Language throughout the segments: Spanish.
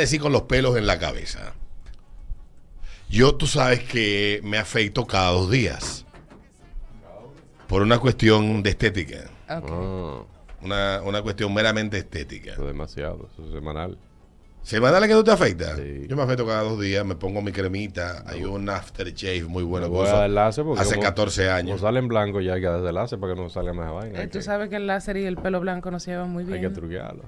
decir con los pelos en la cabeza. Yo, tú sabes que me afeito cada dos días. Por una cuestión de estética. Ah, Una, una cuestión meramente estética. eso es demasiado, eso es semanal. ¿Semana que tú te afeitas? Sí. Yo me afeito cada dos días, me pongo mi cremita. Hay un aftershave muy bueno. Voy a dar láser porque hace como- 14 Como años. sale en blanco ya hay que darle láser para que no salga más vaina. Eh, Hay Tú que, sabes que el láser y el pelo blanco no se llevan muy hay bien. que truquearlo.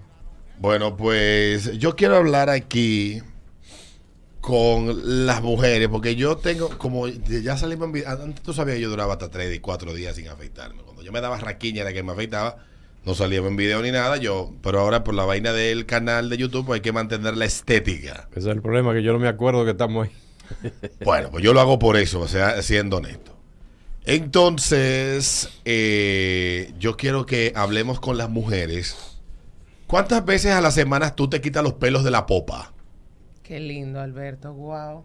Bueno, pues yo quiero hablar aquí con las mujeres, porque yo tengo, como ya salimos en video, antes tú sabías yo duraba hasta 3 y 4 días sin afeitarme. Cuando yo me daba raquiña era que me afeitaba, no salía en video ni nada, yo, pero ahora por la vaina del canal de YouTube pues hay que mantener la estética. Ese es el problema, que yo no me acuerdo que estamos ahí. Bueno, pues yo lo hago por eso, o sea, siendo honesto. Entonces, eh, yo quiero que hablemos con las mujeres. ¿Cuántas veces a la semana tú te quitas los pelos de la popa? Qué lindo, Alberto. Wow.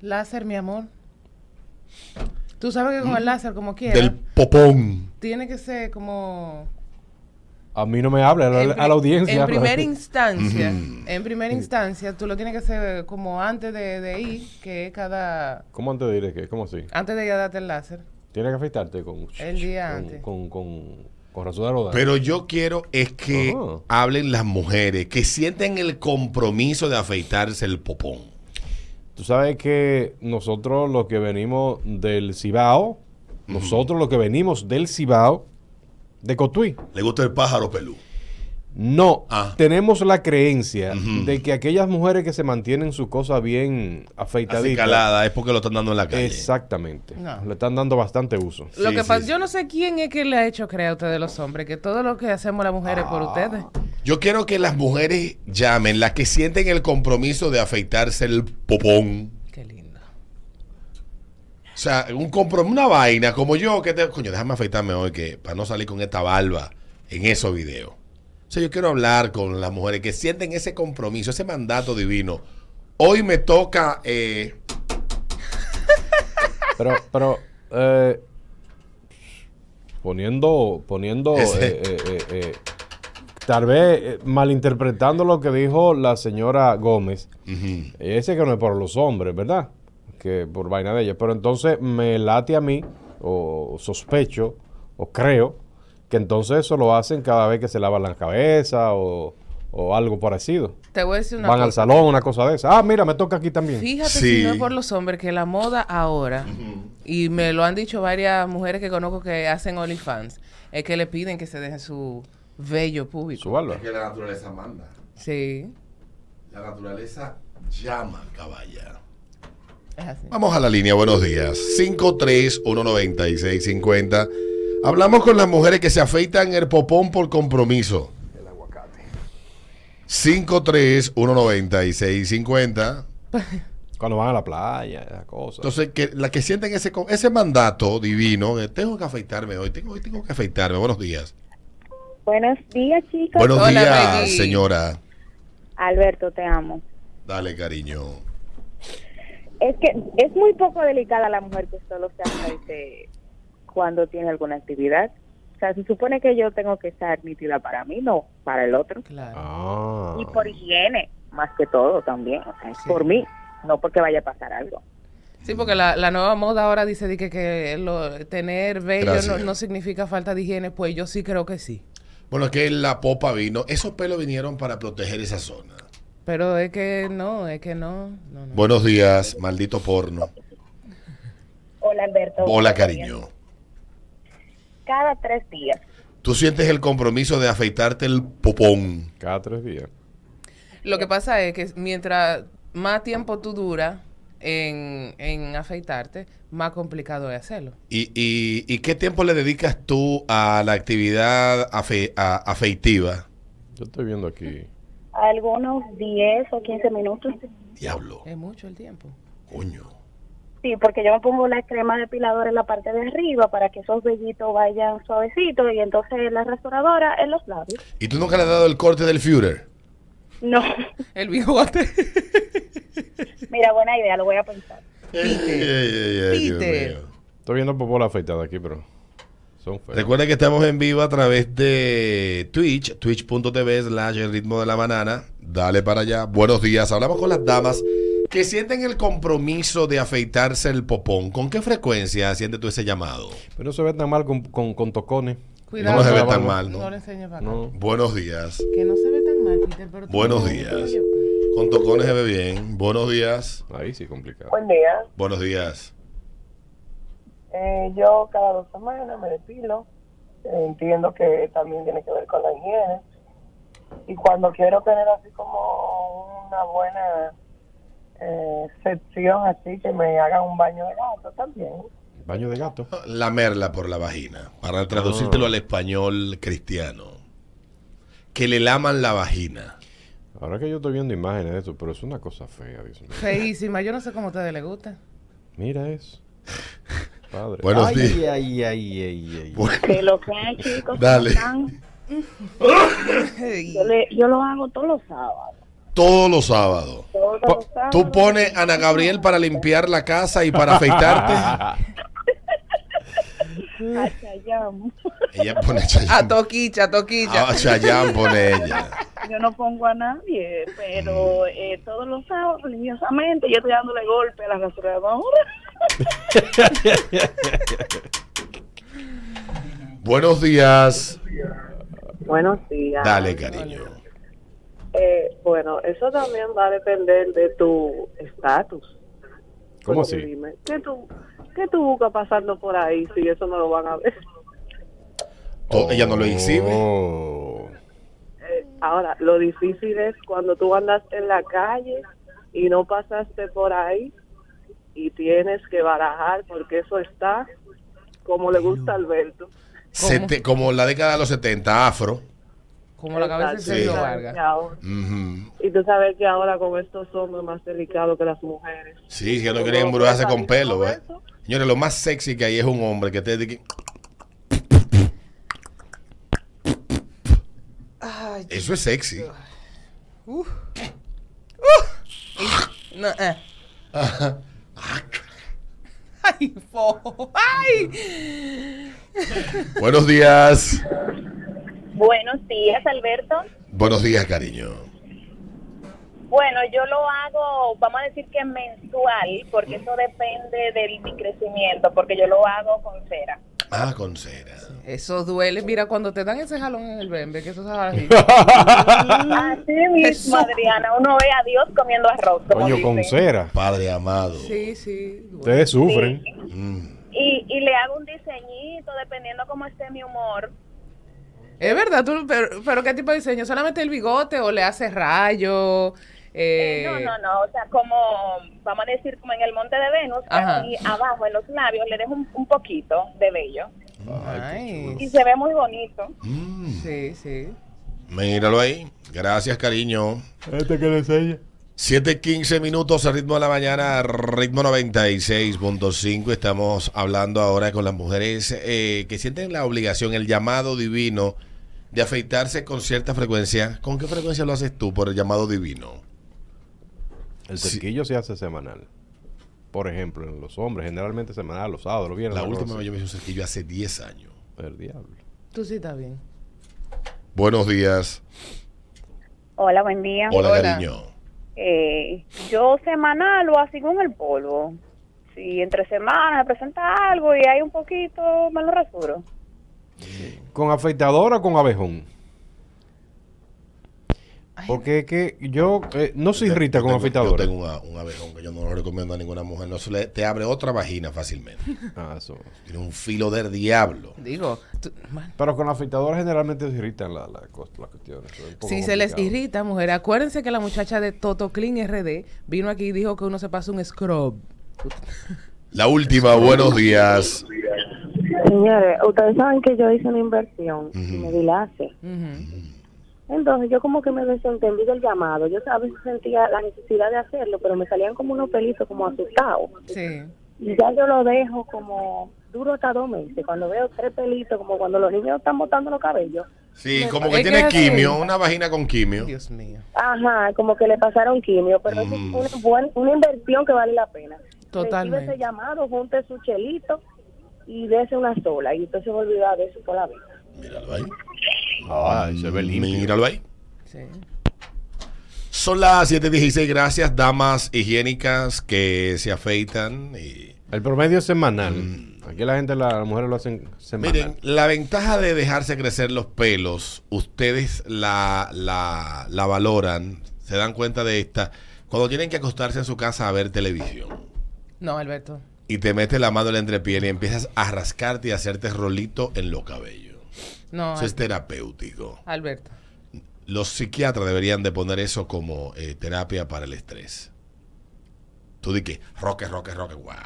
Láser, mi amor. Tú sabes que con el láser, como quieras, Del popón. tiene que ser como... A mí no me habla, a la, audiencia. En pero- primera instancia, en primera instancia, tú lo tienes que hacer como antes de, de ir, que es cada... ¿Cómo antes de ir? ¿Qué? ¿Cómo así? Antes de ir a darte el láser. Tienes que afeitarte con... El día con, antes. Con, con. Pero yo quiero es que Ajá. hablen las mujeres, que sienten el compromiso de afeitarse el popón. Tú sabes que nosotros los que venimos del Cibao, nosotros los que venimos del Cibao, de Cotuí, ¿Le gusta el pájaro pelú? No Ah. tenemos la creencia de que aquellas mujeres que se mantienen su cosa bien afeitaditas. Acicalada, es porque lo están dando en la calle. Exactamente. No. Le están dando bastante uso. Lo Sí, que sí, pasa, sí. yo no sé quién es que le ha hecho creer a ustedes los hombres, que todo lo que hacemos las mujeres Ah. por ustedes. Yo quiero que las mujeres llamen, las que sienten el compromiso de afeitarse el popón. Qué lindo. O sea, un compromiso, una vaina como yo, que te, coño, déjame afeitarme hoy, que para no salir con esta barba en esos videos. Sea, yo quiero hablar con las mujeres que sienten ese compromiso, ese mandato divino. Hoy me toca, eh, Pero, pero, eh, poniendo, poniendo, eh, eh, tal vez malinterpretando lo que dijo la señora Gómez, ujú, ese que no es por los hombres, ¿verdad? Que por vaina de ella. Pero entonces me late a mí, o sospecho, o creo, que entonces eso lo hacen cada vez que se lavan la cabeza o, o algo parecido. Te voy a decir una Van al salón, una cosa de esa. Ah, mira, me toca aquí también. Fíjate Sí. si no es por los hombres, que la moda ahora, y me lo han dicho varias mujeres que conozco que hacen OnlyFans, es que le piden que se dejen su vello público. Su barba. que la naturaleza manda. Sí, La naturaleza llama, caballa. es así. Vamos a la línea, buenos días. 5319650. Hablamos con las mujeres que se afeitan el popón por compromiso. El aguacate. 5319650. Cuando van a la playa, esa cosa. Entonces, que la que sienten ese, ese mandato divino, de, tengo que afeitarme hoy, tengo, hoy tengo que afeitarme. Buenos días. Buenos días, chicos. Buenos Hola, días, señora. Alberto, te amo. Dale, cariño. Es que es muy poco delicada la mujer que solo se aceite cuando tiene alguna actividad. O sea, se supone que yo tengo que estar nítida para mí, no para el otro. Claro. Ah. Y por higiene, más que todo también. O sea, es Sí. por mí, no porque vaya a pasar algo. Sí, porque la, la nueva moda ahora dice de que, que lo- tener vello no, no significa falta de higiene. Pues yo sí creo que sí. Bueno, es que la popa vino. Esos pelos vinieron para proteger esa zona. Pero es que no, es que no. no, no. Buenos días, maldito porno. Hola, Alberto. Hola, cariño. Cada tres días. Tú sientes el compromiso de afeitarte el popón. Cada tres días. Lo que pasa es que mientras más tiempo tú duras en, en afeitarte, más complicado es hacerlo. ¿Y, y, y qué tiempo le dedicas tú a la actividad afe- a- afeitiva? Yo estoy viendo aquí. Algunos 10 o 15 minutos. Diablo, Es mucho el tiempo. coño. Sí, porque yo me pongo la crema depiladora en la parte de arriba para que esos vellitos vayan suavecitos y entonces la restauradora en los labios. ¿Y tú nunca le has dado el corte del Führer? No, El bigote. mira, buena idea, lo voy a pensar. Peter. Estoy viendo popola afeitada aquí, pero Son feos. Recuerden que estamos en vivo a través de Twitch, twitch.tv slash el ritmo de la banana. Dale para allá. Buenos días. Hablamos con las damas que sienten el compromiso de afeitarse el popón. ¿Con qué frecuencia sientes tú ese llamado? Pero no se ve tan mal con, con, con tocones. Cuidado. No se ve tan mal, ¿no? No le enseñes para acá. No. Buenos días. Que no se ve tan mal, Peter, pero Buenos no- días. Con tocones se ve bien. Buenos días. Ahí sí complicado. Buen día. Buenos días. Eh, yo cada dos semanas me depilo. Eh, entiendo que también tiene que ver con la higiene. Y cuando quiero tener así como una buena eh, sección, así que me hagan un baño de gato también. Baño de gato. La merla por la vagina. Para traducírtelo Ah. al español cristiano. Que le laman la vagina. Ahora que yo estoy viendo imágenes de eso, pero es una cosa fea. Feísima. Yo no sé cómo a ustedes les gusta. Mira eso. Padre. Buenos ay, días. Ay, ay, ay, ay. Bueno, Que lo que hay, chicos, Dale. ¿cómo están? Yo, le- yo lo hago todos los sábados. Todos los sábados. Todos los sábados. Tú pones a Ana Gabriel para limpiar la casa y para afeitarte. A Chayanne. Ella pone A Chayanne. toquicha, toquicha. Ah, Chayanne pone ella. Yo no pongo a nadie, pero eh, todos los sábados, religiosamente, yo estoy dándole golpe a la rasuradora. Buenos días. Buenos días. Dale, cariño. Bueno, eso también va a depender de tu estatus. ¿Cómo así? Dime, ¿qué tú, ¿Qué tú buscas pasando por ahí si eso no lo van a ver? To- Ella no lo exhibe. Oh. Eh, ahora, lo difícil es cuando tú andas en la calle y no pasaste por ahí y tienes que barajar porque eso está como le gusta a Alberto. Sete- como la década de los 70, afro. Como la cabeza de. Sergio Sí. Vargas. Y ahora- Ujú. Y tú sabes que ahora con estos hombres más delicados que las mujeres. Sí, que no quieren embrujarse con pelo, ¿eh? Señores, lo más sexy que hay es un hombre que te dice Ay, Eso es sexy. no, eh. Ay, fo. Ay. Buenos días. Buenos días, Alberto. Buenos días, cariño. Bueno, yo lo hago, vamos a decir que mensual, porque eso depende de mi crecimiento, porque yo lo hago con cera. Ah, con cera. Eso duele. Mira, cuando te dan ese jalón en el bembe, que eso es así. Así mismo. Adriana, uno ve a Dios comiendo arroz. Como Coño, con cera. Padre amado. Sí, sí. duele. Ustedes sufren. Mm. Y, y le hago un diseñito dependiendo cómo esté mi humor. Es verdad, tú, pero, pero ¿qué tipo de diseño? ¿Solamente el bigote o le hace rayo? Eh, Eh, no, no, no, o sea, como, vamos a decir, como en el monte de Venus, Ajá. aquí abajo en los labios le dejo un, un poquito de vello. Ay, Y se ve muy bonito. Mm. sí, sí. Míralo ahí. Gracias, cariño. Este que le enseña. 7:15 minutos al ritmo de la mañana, ritmo 96.5. Estamos hablando ahora con las mujeres eh, que sienten la obligación, el llamado divino de afeitarse con cierta frecuencia. ¿Con qué frecuencia lo haces tú por el llamado divino? El Sí. cerquillo se hace semanal. Por ejemplo, en los hombres, generalmente semanal, los sábados, los viernes. La última vez yo me hice un cerquillo hace 10 años. El diablo. Tú sí estás bien. Buenos días. Hola, buen día. Hola, Hola. cariño. Eh, yo semanal o así con el polvo. Si entre semanas presenta algo y hay un poquito, me lo rasuro. ¿Con afeitadora o con abejón? Porque es que yo eh, no se irrita con afeitadora. Yo tengo una- un abejón que yo no lo recomiendo a ninguna mujer. No se le, te abre otra vagina fácilmente. Ah, eso. Tiene un filo del diablo. Digo, tú- Pero con la afeitadora generalmente se irritan las la, las cuestiones. si se les irrita, mujeres, acuérdense que la muchacha de Toto Clean RD vino aquí y dijo que uno se pasa un scrub. La última, buenos días. Señores, ustedes saben que yo hice una inversión y me dilacé. Ujú. Entonces yo como que me desentendí del llamado. Yo a veces sentía la necesidad de hacerlo, pero me salían como unos pelitos como asustados. Sí. Y ya yo lo dejo como duro hasta dos meses. Cuando veo tres pelitos, como cuando los niños están botando los cabellos. Sí, como que tiene quimio, una vagina con quimio. Dios mío. Ajá, como que le pasaron quimio, pero eso Mm. es una, buena, una inversión que vale la pena. Totalmente. Recibe ese llamado, junte su chelito y dése una sola y usted se va a olvidar de eso toda la vida. Míralo ahí. Ah, se ve limpio. Míralo ahí. Sí. Son las 7:16. Gracias, damas higiénicas que se afeitan. Y... El promedio es semanal. Aquí la gente, la- las mujeres lo hacen semanal. Miren, la ventaja de dejarse crecer los pelos, ustedes la, la, la valoran, se dan cuenta de esta, cuando tienen que acostarse en su casa a ver televisión. No, Alberto. Y te metes la mano en la entrepiel y empiezas a rascarte y a hacerte rolito en los cabellos. No, Eso es terapéutico. Alberto. Los psiquiatras deberían de poner eso como eh, terapia para el estrés. Tú di que roque, roque, roque, guau.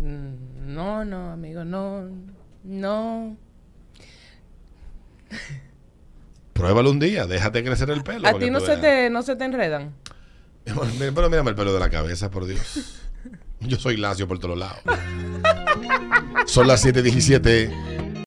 Mm, No, no, amigo, no. No. Pruébalo un día, déjate crecer el pelo. A ti no se, te, no se te enredan. Pero mírame el pelo de la cabeza, por Dios. Yo soy lacio por todos lados. Son las 7:17.